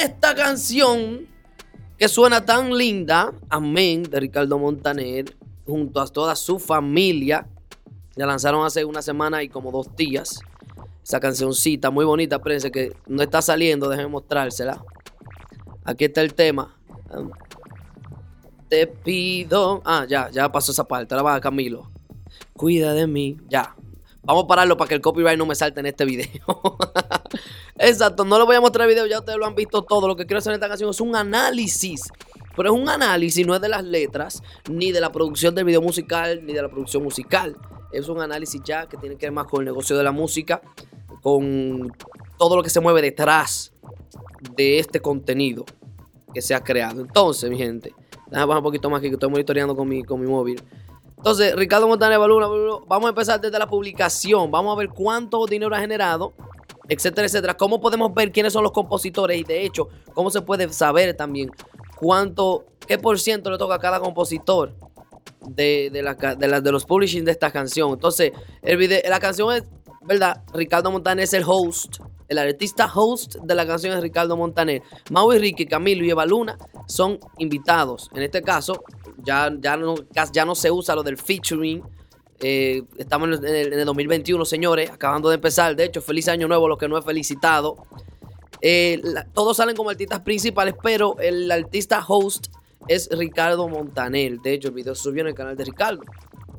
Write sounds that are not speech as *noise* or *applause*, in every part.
esta canción que suena tan linda, Amén, de Ricardo Montaner, junto a toda su familia. La lanzaron hace una semana y como dos días. Esa cancioncita muy bonita, prensa que no está saliendo, déjenme mostrársela. Aquí está el tema. Te pido. Ah, ya, ya pasó esa parte. Ahora va Camilo. Cuida de mí. Ya. Vamos a pararlo para que el copyright no me salte en este video. *laughs* Exacto, no lo voy a mostrar el video, ya ustedes lo han visto todo. Lo que quiero hacer en esta canción es un análisis. Pero es un análisis, no es de las letras, ni de la producción del video musical, ni de la producción musical. Es un análisis ya que tiene que ver más con el negocio de la música, con todo lo que se mueve detrás de este contenido que se ha creado. Entonces, mi gente, déjame bajar un poquito más aquí que estoy monitoreando con mi, con mi móvil. Entonces, Ricardo Montaner Baluna, vamos a empezar desde la publicación. Vamos a ver cuánto dinero ha generado, etcétera, etcétera. Cómo podemos ver quiénes son los compositores y, de hecho, cómo se puede saber también cuánto, qué por ciento le toca a cada compositor de, de, de los publishing de esta canción. Entonces, el video, la canción es, ¿verdad? Ricardo Montaner es el host el artista host de la canción es Ricardo Montaner. Mau y Ricky, Camilo y Eva Luna son invitados. En este caso, ya, ya, no, ya no se usa lo del featuring. Eh, estamos en el, 2021, señores, acabando de empezar. De hecho, feliz año nuevo, lo que no he felicitado. Eh, todos salen como artistas principales, pero el artista host es Ricardo Montaner. De hecho, el video subió en el canal de Ricardo.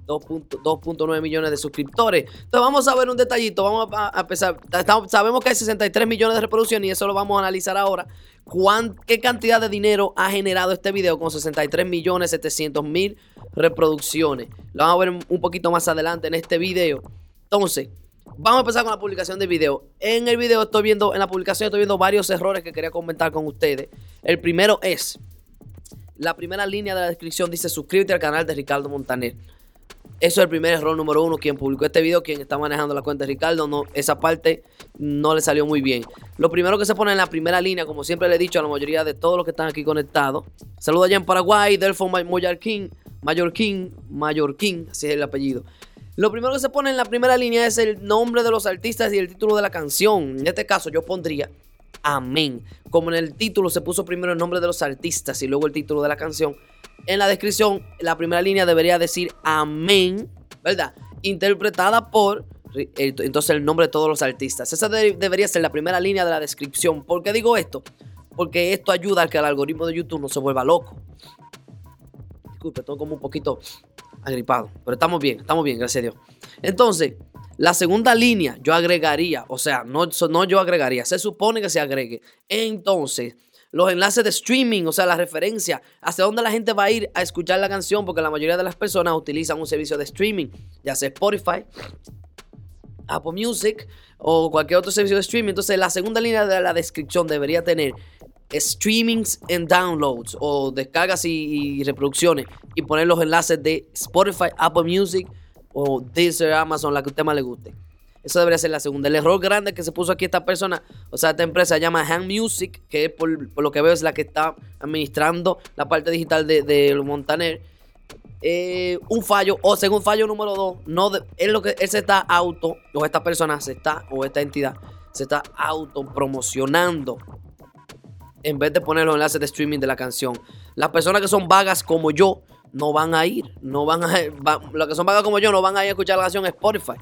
2.9 millones de suscriptores. Entonces vamos a ver un detallito, vamos a, empezar. sabemos que hay 63 millones de reproducciones y eso lo vamos a analizar ahora. ¿Qué cantidad de dinero ha generado este video con 63 millones 700 mil reproducciones? Lo vamos a ver un poquito más adelante en este video. Entonces, vamos a empezar con la publicación del video. En el video estoy viendo, en la publicación estoy viendo varios errores que quería comentar con ustedes. El primero es, la primera línea de la descripción dice suscríbete al canal de Ricardo Montaner. Eso es el primer error número uno. Quien publicó este video, quien está manejando la cuenta de Ricardo, no, esa parte no le salió muy bien. Lo primero que se pone en la primera línea, como siempre le he dicho a la mayoría de todos los que están aquí conectados. Saludos allá en Paraguay, Delfo Mallorquín, Mallorquín, Mallorquín, así es el apellido. Lo primero que se pone en la primera línea es el nombre de los artistas y el título de la canción. En este caso yo pondría Amén. Como en el título se puso primero el nombre de los artistas y luego el título de la canción, en la descripción, la primera línea debería decir amén, ¿verdad? Interpretada por, entonces el nombre de todos los artistas. Esa debería ser la primera línea de la descripción. ¿Por qué digo esto? Porque esto ayuda a que el algoritmo de YouTube no se vuelva loco. Disculpe, estoy como un poquito agripado, pero estamos bien, estamos bien, gracias a Dios. Entonces, la segunda línea yo agregaría, o sea, no, no yo agregaría, se supone que se agregue. Entonces, los enlaces de streaming, o sea, la referencia, hacia dónde la gente va a ir a escuchar la canción, porque la mayoría de las personas utilizan un servicio de streaming, ya sea Spotify, Apple Music o cualquier otro servicio de streaming. Entonces, la segunda línea de la descripción debería tener streamings and downloads o descargas y, reproducciones y poner los enlaces de Spotify, Apple Music o Deezer, Amazon, la que a usted más le guste. Eso debería ser la segunda. El error grande que se puso aquí esta persona, o sea, esta empresa se llama Hand Music, que por, lo que veo es la que está administrando la parte digital de, Montaner. Eh, un fallo, o según fallo número dos, no es lo que él se está auto, o esta persona se está, o esta entidad se está auto promocionando en vez de poner los enlaces de streaming de la canción. Las personas que son vagas como yo no van a ir, no van a, los que son vagas como yo no van a ir a escuchar la canción Spotify.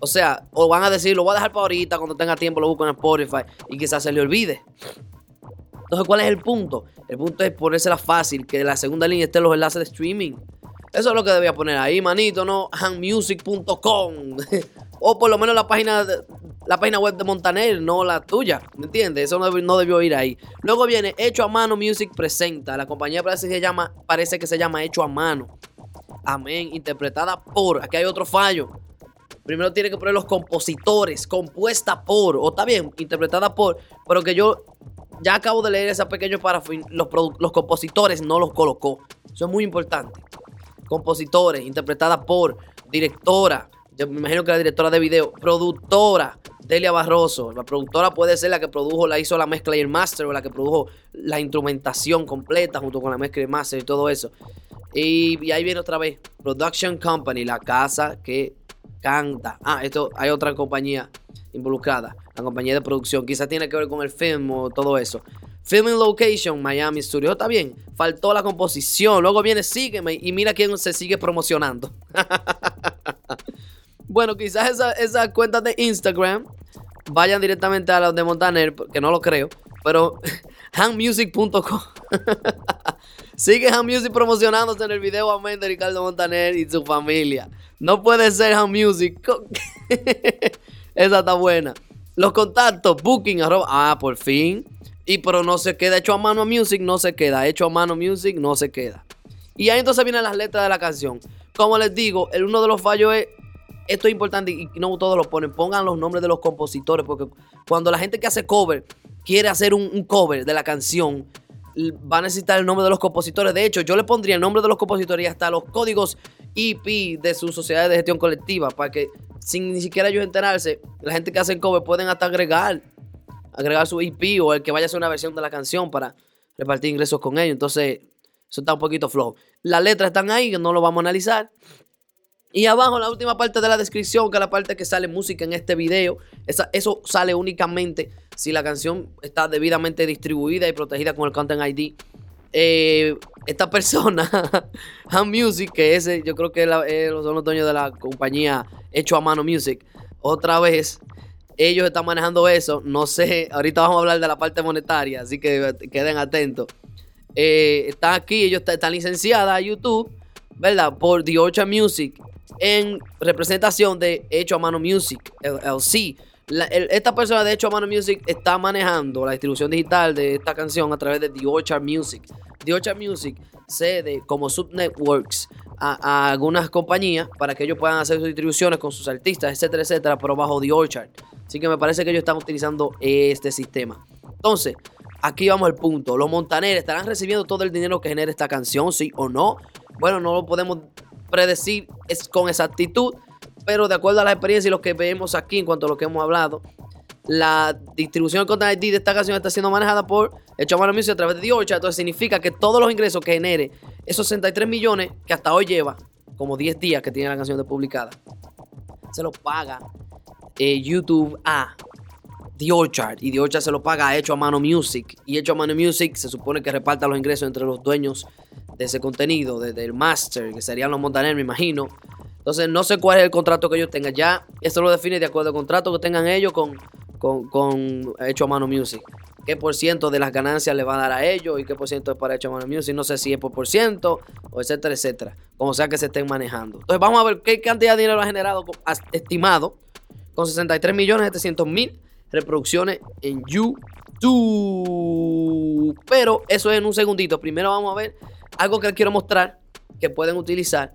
O sea, o van a decir, lo voy a dejar para ahorita, cuando tenga tiempo lo busco en Spotify y quizás se le olvide. Entonces, ¿cuál es el punto? El punto es ponérsela fácil, que la segunda línea estén los enlaces de streaming. Eso es lo que debía poner ahí, manito, ¿no? handmusic.com. *laughs* o por lo menos la página, la página web de Montaner, no la tuya. ¿Me entiendes? Eso no, debió ir ahí. Luego viene Hecho a Mano Music Presenta. La compañía parece que llama, parece que se llama Hecho a Mano. Amén. Interpretada por. Aquí hay otro fallo. Primero tiene que poner los compositores, compuesta por, o está bien, interpretada por, pero que yo ya acabo de leer ese pequeño párrafo los, los compositores no los colocó. Eso es muy importante. Compositores, interpretada por, directora, yo me imagino que la directora de video, productora, Delia Barroso. La productora puede ser la que produjo, la hizo la mezcla y el master, o la que produjo la instrumentación completa junto con la mezcla y el master y todo eso. Y, y ahí viene otra vez, Production Company, la casa que canta. Ah, esto hay otra compañía involucrada, la compañía de producción. Quizás tiene que ver con el film o todo eso. Filming location, Miami Studio. Está bien. Faltó la composición. Luego viene Sígueme y mira quién se sigue promocionando. *laughs* bueno, quizás esas cuentas de Instagram vayan directamente a los de Montaner, que no lo creo. Pero *laughs* handmusic.com. *laughs* Sigue Handmusic promocionándose en el video amén de Ricardo Montaner y su familia. No puede ser Handmusic. *laughs* Esa está buena. Los contactos, booking, arroba. Ah, por fin. Y pero no se queda hecho a mano music, no se queda. Hecho a mano music, no se queda. Y ahí entonces vienen las letras de la canción. Como les digo, el, uno de los fallos es. Esto es importante y no todos lo ponen. Pongan los nombres de los compositores. Porque cuando la gente que hace cover quiere hacer un, cover de la canción, va a necesitar el nombre de los compositores. De hecho, yo le pondría el nombre de los compositores y hasta los códigos IP de su sociedad de gestión colectiva para que sin ni siquiera ellos enterarse, la gente que hace cover pueden hasta agregar agregar su IP o el que vaya a hacer una versión de la canción para repartir ingresos con ellos. Entonces, eso está un poquito flow. Las letras están ahí, no lo vamos a analizar. Y abajo, la última parte de la descripción, que es la parte que sale música en este video, eso sale únicamente si la canción está debidamente distribuida y protegida con el Content ID. Eh, esta persona, *laughs* Ham Music, que ese yo creo que es son los dueños de la compañía Hecho a Mano Music, otra vez ellos están manejando eso. No sé, ahorita vamos a hablar de la parte monetaria, así que queden atentos. Eh, están aquí, ellos están licenciadas a YouTube, ¿verdad? Por The Orchard Music en representación de Hecho a Mano Music, LLC. esta persona de Hecho a Mano Music está manejando la distribución digital de esta canción a través de The Orchard Music. The Orchard Music cede como subnetworks a, algunas compañías para que ellos puedan hacer sus distribuciones con sus artistas, etcétera, etcétera, pero bajo The Orchard. Así que me parece que ellos están utilizando este sistema. Entonces, aquí vamos al punto. Los montaneros estarán recibiendo todo el dinero que genere esta canción, sí o no. Bueno, no lo podemos predecir es con exactitud, pero de acuerdo a la experiencia y lo que vemos aquí en cuanto a lo que hemos hablado, la distribución del Content ID de esta canción está siendo manejada por el Chamano Music a través de Diocha. Entonces significa que todos los ingresos que genere esos 63 millones que hasta hoy lleva, como 10 días que tiene la canción de publicada, se los paga eh, YouTube a The Orchard y The Orchard se lo paga a Hecho a Mano Music y Hecho a Mano Music se supone que reparta los ingresos entre los dueños de ese contenido, desde el master, que serían los Montaner, me imagino. Entonces no sé cuál es el contrato que ellos tengan. Ya esto lo define de acuerdo al contrato que tengan ellos con, con, con Hecho a Mano Music. ¿Qué por ciento de las ganancias le va a dar a ellos y qué por ciento es para Hecho a Mano Music? No sé si es por por ciento o etcétera, etcétera. Como sea que se estén manejando. Entonces vamos a ver qué cantidad de dinero ha generado estimado con 63 millones mil reproducciones en YouTube. Pero eso es en un segundito. Primero vamos a ver algo que quiero mostrar que pueden utilizar.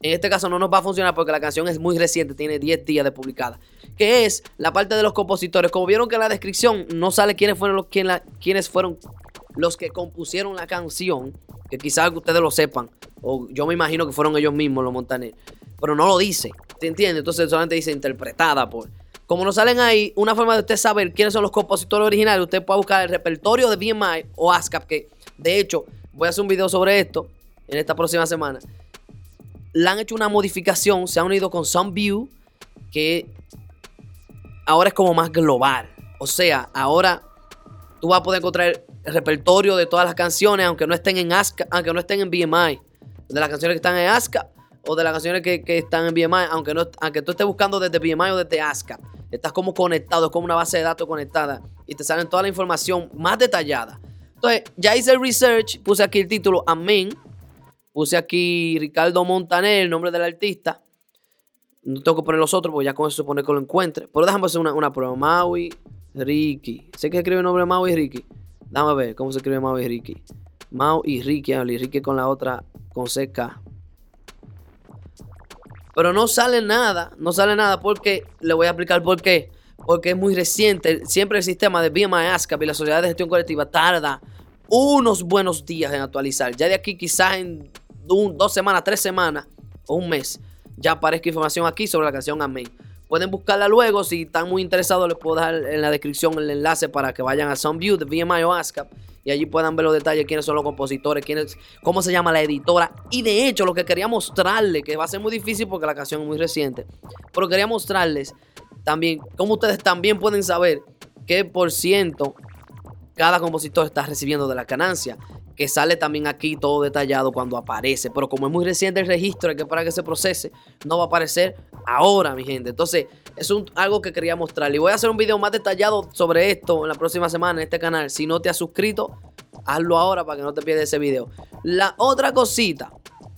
En este caso no nos va a funcionar porque la canción es muy reciente, tiene 10 días de publicada. Que es la parte de los compositores. Como vieron que en la descripción no sale quiénes fueron los, quiénes fueron los que compusieron la canción. Que quizás ustedes lo sepan. O yo me imagino que fueron ellos mismos los montaneros pero no lo dice. ¿Te entiendes? Entonces solamente dice interpretada por. Como no salen ahí, una forma de usted saber quiénes son los compositores originales, usted puede buscar el repertorio de BMI o ASCAP, que de hecho voy a hacer un video sobre esto en esta próxima semana. Le han hecho una modificación, se han unido con SoundView, que ahora es como más global. O sea, ahora tú vas a poder encontrar el repertorio de todas las canciones, aunque no estén en ASCAP, aunque no estén en BMI. De las canciones que están en ASCAP o de las canciones que, están en BMI, aunque, no, aunque tú estés buscando desde BMI o desde ASCAP, estás como conectado, es como una base de datos conectada y te salen toda la información más detallada. Entonces, ya hice el research, puse aquí el título Amén, puse aquí Ricardo Montaner, el nombre del artista. No tengo que poner los otros porque ya con eso supone que lo encuentre. Pero déjame hacer una, una prueba. Maui, Ricky. Sé que escribe el nombre Maui y Ricky. Déjame ver cómo se escribe Maui Ricky. Mau y Ricky, y Ricky con la otra, con CK. Pero no sale nada, no sale nada porque, le voy a explicar por qué. Porque es muy reciente. Siempre el sistema de BMI ASCAP y la Sociedad de Gestión Colectiva tarda unos buenos días en actualizar. Ya de aquí quizás en dos semanas, tres semanas o un mes ya aparezca información aquí sobre la canción Amén. Pueden buscarla luego. Si están muy interesados, les puedo dejar en la descripción el enlace para que vayan a SoundView de BMI o ASCAP y allí puedan ver los detalles, quiénes son los compositores, quiénes, cómo se llama la editora. Y de hecho, lo que quería mostrarles, que va a ser muy difícil porque la canción es muy reciente, pero quería mostrarles también cómo ustedes también pueden saber qué por ciento cada compositor está recibiendo de la ganancia, que sale también aquí todo detallado cuando aparece, pero como es muy reciente el registro, que para que se procese, no va a aparecer ahora, mi gente. Entonces, es algo que quería mostrarle. Y voy a hacer un video más detallado sobre esto en la próxima semana en este canal. Si no te has suscrito, hazlo ahora para que no te pierdas ese video. La otra cosita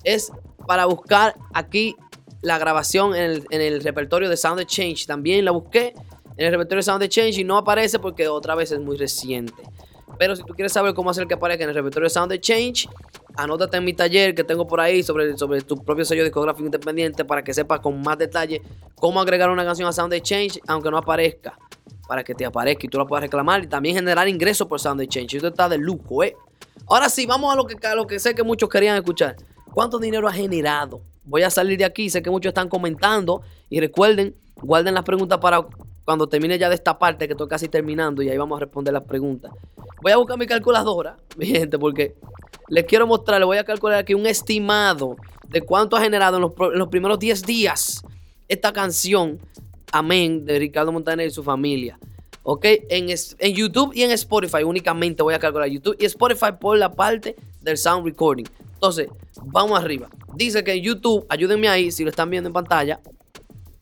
es para buscar aquí la grabación en el, en el repertorio de Sound Change. También la busqué en el repertorio de Sound Change y no aparece porque otra vez es muy reciente. Pero si tú quieres saber cómo hacer que aparezca en el repertorio de Sound Change, anótate en mi taller que tengo por ahí sobre, sobre tu propio sello discográfico independiente para que sepas con más detalle cómo agregar una canción a Sound Change aunque no aparezca. Para que te aparezca y tú la puedas reclamar y también generar ingresos por Sound Change. Esto está de lujo, ¿eh? Ahora sí, vamos a lo que, a lo que sé que muchos querían escuchar. ¿Cuánto dinero ha generado? Voy a salir de aquí, sé que muchos están comentando y recuerden, guarden las preguntas para cuando termine ya de esta parte que estoy casi terminando y ahí vamos a responder las preguntas. Voy a buscar mi calculadora, *laughs* mi gente, porque les quiero mostrar, les voy a calcular aquí un estimado de cuánto ha generado en los, primeros 10 días esta canción, Amén, de Ricardo Montaner y su familia. ¿Ok? En, en YouTube y en Spotify únicamente voy a calcular YouTube y Spotify por la parte del sound recording. Entonces, vamos arriba. Dice que en YouTube, ayúdenme ahí si lo están viendo en pantalla.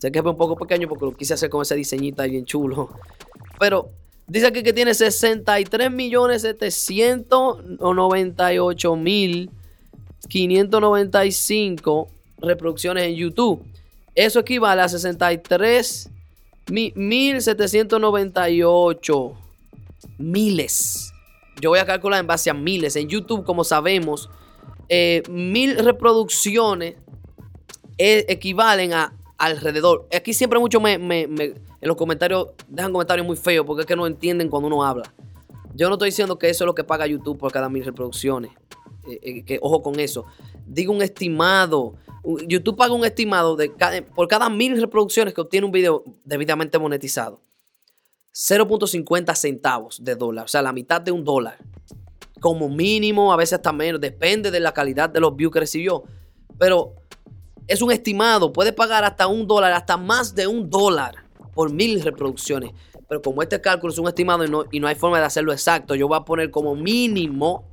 Sé que es un poco pequeño porque lo quise hacer con ese diseñito ahí bien chulo. Pero dice aquí que tiene 63 millones 798 mil 595 reproducciones en YouTube. Eso equivale a 63 mil 798 miles. Yo voy a calcular en base a miles. En YouTube, como sabemos, eh, mil reproducciones eh, equivalen a alrededor. Aquí siempre muchos me, en los comentarios dejan comentarios muy feos porque es que no entienden cuando uno habla. Yo no estoy diciendo que eso es lo que paga YouTube por cada mil reproducciones. Eh, eh, que ojo con eso. Digo un estimado. YouTube paga un estimado de por cada mil reproducciones que obtiene un video debidamente monetizado. 0.50 centavos de dólar. O sea, la mitad de un dólar. Como mínimo, a veces hasta menos. Depende de la calidad de los views que recibió. Pero es un estimado, puede pagar hasta un dólar, hasta más de un dólar por mil reproducciones. Pero como este cálculo es un estimado y no, y no hay forma de hacerlo exacto, yo voy a poner como mínimo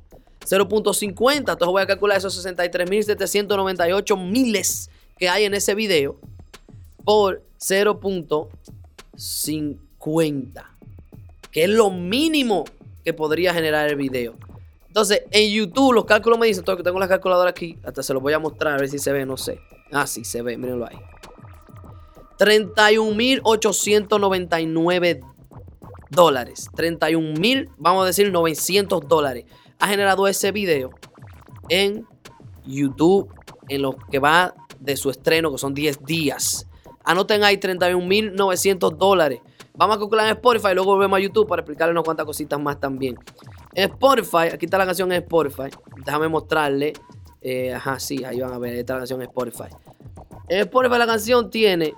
0.50. Entonces voy a calcular esos 63.798 miles que hay en ese video por 0.50. Que es lo mínimo que podría generar el video. Entonces, en YouTube los cálculos me dicen, tengo la calculadora aquí, hasta se los voy a mostrar a ver si se ve, no sé. Ah, sí, se ve, mírenlo ahí. 31.899 dólares. 31.000, vamos a decir 900 dólares. Ha generado ese video en YouTube en lo que va de su estreno, que son 10 días. Anoten ahí 31.900 dólares. Vamos a calcular en Spotify y luego volvemos a YouTube para explicarle unas cuantas cositas más también. En Spotify, aquí está la canción en Spotify. Déjame mostrarle. Eh, ajá, sí, ahí van a ver. Esta canción en Spotify. En Spotify la canción tiene.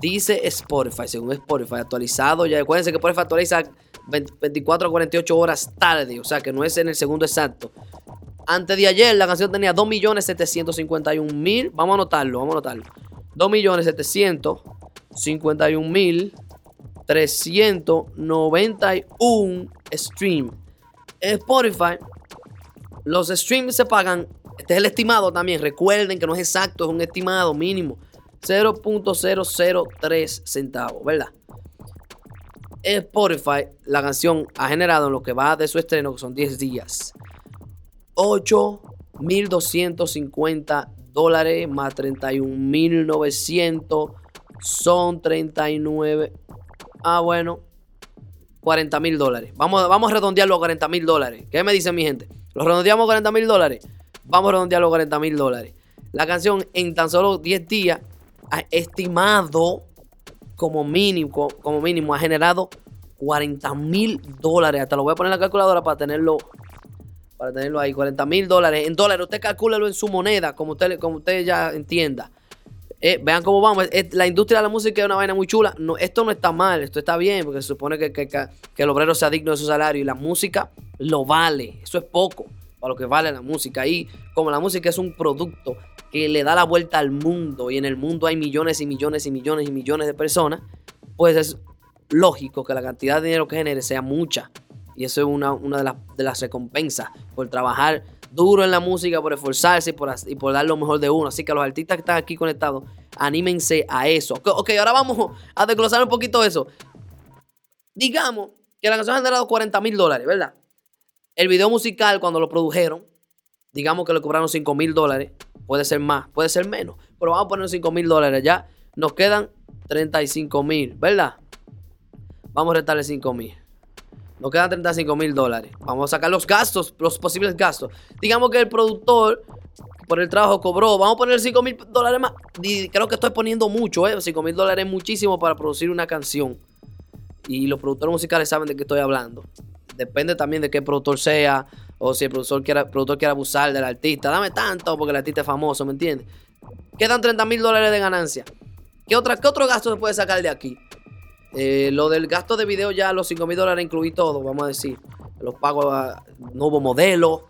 Dice Spotify, según Spotify, actualizado. Ya acuérdense que Spotify actualiza 24 a 48 horas tarde. O sea que no es en el segundo exacto. Antes de ayer la canción tenía 2.751.000. Vamos a anotarlo, vamos a anotarlo. 2.751.391 streams en Spotify, los streams se pagan. Este es el estimado también. Recuerden que no es exacto, es un estimado mínimo. 0.003 centavos, ¿verdad? Spotify, la canción ha generado en lo que va de su estreno, que son 10 días, 8.250 dólares más 31.900 son 39. Ah, bueno, 40 mil dólares. Vamos, vamos a redondearlo a 40 mil dólares. ¿Qué me dicen mi gente? ¿Lo redondeamos a 40 mil dólares? Vamos a redondearlo a 40 mil dólares. La canción en tan solo 10 días ha estimado como mínimo, como mínimo ha generado 40 mil dólares. Hasta lo voy a poner en la calculadora para tenerlo, para tenerlo ahí. 40 mil dólares. En dólares, usted calcúlelo en su moneda, como usted, como usted ya entienda. Eh, vean cómo vamos. la industria de la música es una vaina muy chula. No, esto no está mal, esto está bien, porque se supone que, que, el obrero sea digno de su salario y la música lo vale. Eso es poco para lo que vale la música. Y como la música es un producto que le da la vuelta al mundo y en el mundo hay millones y millones y millones y millones de personas, pues es lógico que la cantidad de dinero que genere sea mucha. Y eso es una, una de, las, de las recompensas por trabajar duro en la música, por esforzarse y por, y por dar lo mejor de uno. Así que los artistas que están aquí conectados, anímense a eso. Ok, ahora vamos a desglosar un poquito eso. Digamos que la canción ha generado 40 mil dólares, ¿verdad? El video musical, cuando lo produjeron, digamos que le cobraron 5 mil dólares. Puede ser más, puede ser menos. Pero vamos a poner 5 mil dólares ya. Nos quedan 35 mil, ¿verdad? Vamos a restarle 5 mil. Nos quedan 35 mil dólares. Vamos a sacar los gastos, los posibles gastos. Digamos que el productor por el trabajo cobró. Vamos a poner 5 mil dólares más. creo que estoy poniendo mucho, ¿eh? 5 mil dólares es muchísimo para producir una canción. Y los productores musicales saben de qué estoy hablando. Depende también de qué productor sea. O si el productor quiere, productor quiere abusar del artista. Dame tanto porque el artista es famoso, ¿me entiendes? Quedan 30 mil dólares de ganancia. ¿Qué, otra, ¿Qué otro gasto se puede sacar de aquí? Eh, lo del gasto de video ya, los 5 mil dólares incluí todo, vamos a decir. Los pagos, a, no hubo modelo.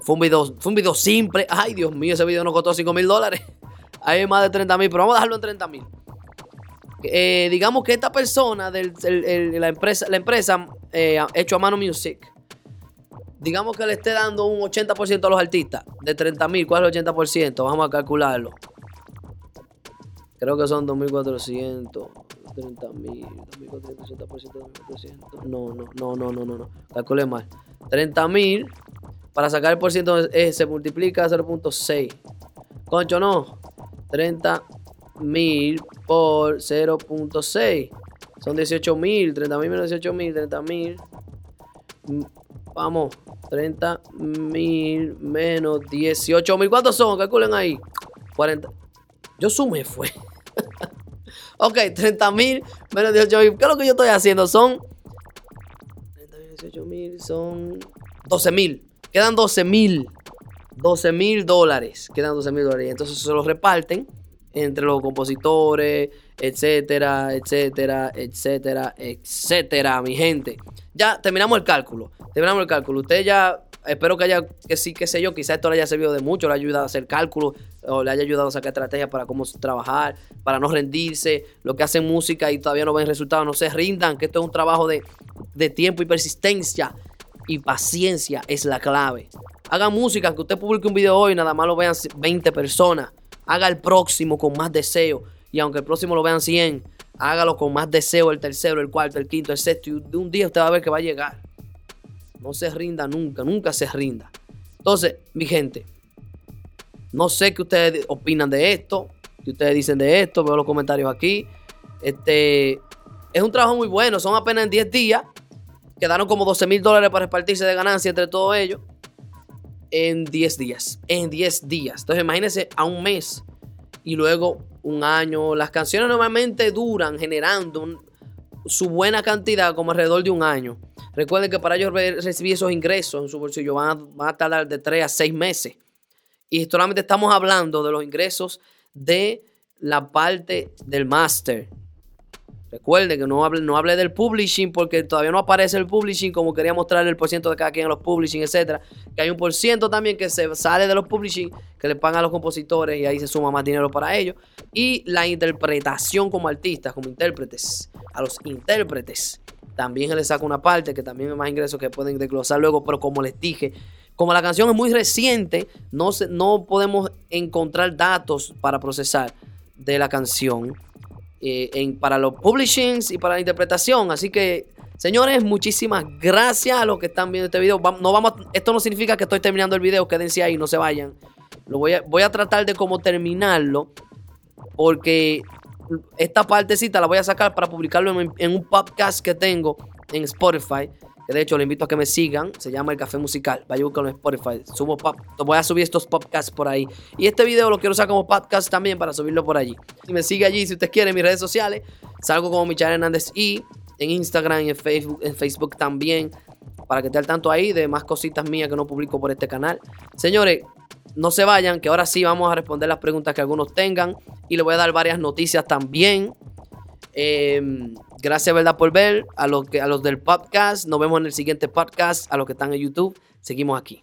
Fue un, video, fue un video simple. Ay, Dios mío, ese video no costó 5 mil dólares. *laughs* Hay más de 30 mil, pero vamos a dejarlo en 30 mil. Eh, digamos que esta persona de la empresa, la empresa eh, hecho a mano music, digamos que le esté dando un 80% a los artistas de 30 mil. ¿Cuál es el 80%? Vamos a calcularlo. Creo que son 2.400. 30 mil, 2.400, No, no, no, no, no, no, no. Calculé mal. 30 mil, para sacar el por ciento eh, se multiplica 0.6. Concho, no. 30 mil por 0.6. Son 18 mil. 30 mil menos 18 mil. 30 mil. Vamos. 30 mil menos 18 mil. ¿Cuántos son? Calculen ahí. 40. Yo sumé, fue. *laughs* Ok, 30 mil menos 18 mil. ¿Qué es lo que yo estoy haciendo? Son 30 mil, 18 mil, son 12 mil. Quedan 12 mil. 12 mil dólares. Quedan 12 mil dólares. Entonces se los reparten entre los compositores, etcétera, etcétera, etcétera, etcétera, mi gente. Ya terminamos el cálculo. Terminamos el cálculo. Usted ya espero que haya, que sí, qué sé yo, quizás esto le haya servido de mucho, le haya ayudado a hacer cálculos, o le haya ayudado a sacar estrategias para cómo trabajar, para no rendirse, lo que hacen música y todavía no ven resultados, no se rindan, que esto es un trabajo de, de tiempo y persistencia y paciencia es la clave. Haga música, que usted publique un video hoy, nada más lo vean 20 personas. Haga el próximo con más deseo. Y aunque el próximo lo vean 100, hágalo con más deseo el tercero, el cuarto, el quinto, el sexto. Y de un día usted va a ver que va a llegar. No se rinda nunca, nunca se rinda. Entonces, mi gente, no sé qué ustedes opinan de esto, qué ustedes dicen de esto, veo los comentarios aquí. Este es un trabajo muy bueno, son apenas en 10 días. Quedaron como 12 mil dólares para repartirse de ganancia entre todos ellos. En 10 días. En 10 días. Entonces, imagínense a un mes y luego un año. Las canciones normalmente duran generando su buena cantidad como alrededor de un año. Recuerden que para ellos recibir esos ingresos en su bolsillo van a, van a tardar de 3 a 6 meses. Y solamente estamos hablando de los ingresos de la parte del máster. Recuerden que no hable, no hable del publishing porque todavía no aparece el publishing como quería mostrar el porciento de cada quien en los publishing, etcétera. Que hay un porciento también que se sale de los publishing, que le pagan a los compositores y ahí se suma más dinero para ellos. Y la interpretación como artistas, como intérpretes, a los intérpretes. También se les saca una parte que también es más ingresos que pueden desglosar luego, pero como les dije, como la canción es muy reciente, no, no podemos encontrar datos para procesar de la canción. Eh, para los publishings y para la interpretación. Así que, señores, muchísimas gracias a los que están viendo este video. No vamos, esto no significa que estoy terminando el video, quédense ahí, no se vayan. Lo voy, a, voy a tratar de cómo terminarlo, porque esta partecita la voy a sacar para publicarlo en un podcast que tengo en Spotify de hecho le invito a que me sigan, se llama El Café Musical, vaya a buscarlo en Spotify, subo pop, voy a subir estos podcasts por ahí. Y este video lo quiero usar como podcast también para subirlo por allí. Si me sigue allí, si usted quiere, en mis redes sociales, salgo como Michael Hernández y en Instagram y en Facebook, en Facebook también, para que esté al tanto ahí de más cositas mías que no publico por este canal. Señores, no se vayan, que ahora sí vamos a responder las preguntas que algunos tengan y les voy a dar varias noticias también. Em, gracias, ¿verdad? Por ver. A los, que, a los del podcast. Nos vemos en el siguiente podcast. A los que están en YouTube. Seguimos aquí.